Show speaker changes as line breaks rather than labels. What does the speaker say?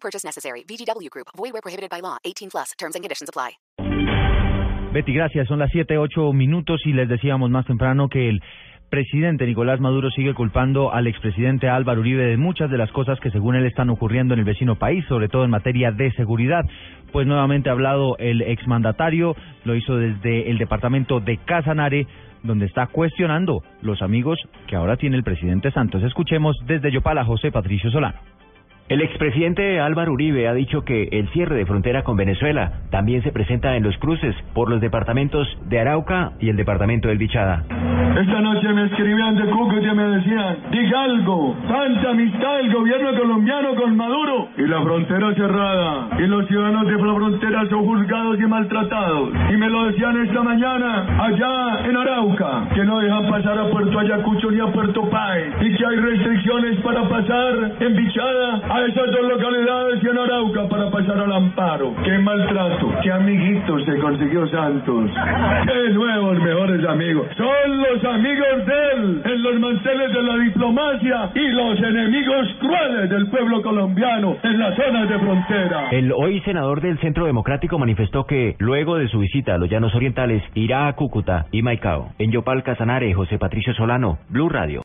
Purchase necessary. VGW Group. Void where prohibited by law. 18 plus. Terms and conditions apply.
Betty, gracias. Son las siete, ocho minutos y les decíamos más temprano que el presidente Nicolás Maduro sigue culpando al expresidente Álvaro Uribe de muchas de las cosas que según él están ocurriendo en el vecino país, sobre todo en materia de seguridad. Pues nuevamente ha hablado el exmandatario, lo hizo desde el departamento de Casanare, donde está cuestionando los amigos que ahora tiene el presidente Santos. Escuchemos desde Yopala José Patricio Solano.
El expresidente Álvaro Uribe ha dicho que el cierre de frontera con Venezuela también se presenta en los cruces por los departamentos de Arauca y el departamento del Bichada.
Esta noche me escribían de Cúcuta y me decían, diga algo, tanta amistad del gobierno colombiano con Maduro y la frontera cerrada y los ciudadanos de la frontera son juzgados y maltratados. Y me lo decían esta mañana allá en Arauca, que no dejan pasar a Puerto Ayacucho ni a Puerto Páez y que hay restricciones para pasar en Bichada esas dos localidades y en Arauca para pasar al amparo. Qué maltrato, qué amiguitos se consiguió Santos. Qué nuevos mejores amigos. Son los amigos de él en los manteles de la diplomacia y los enemigos crueles del pueblo colombiano en las zonas de frontera.
El hoy senador del Centro Democrático manifestó que luego de su visita a los Llanos Orientales irá a Cúcuta y Maicao. En Yopal Casanare, José Patricio Solano, Blue Radio.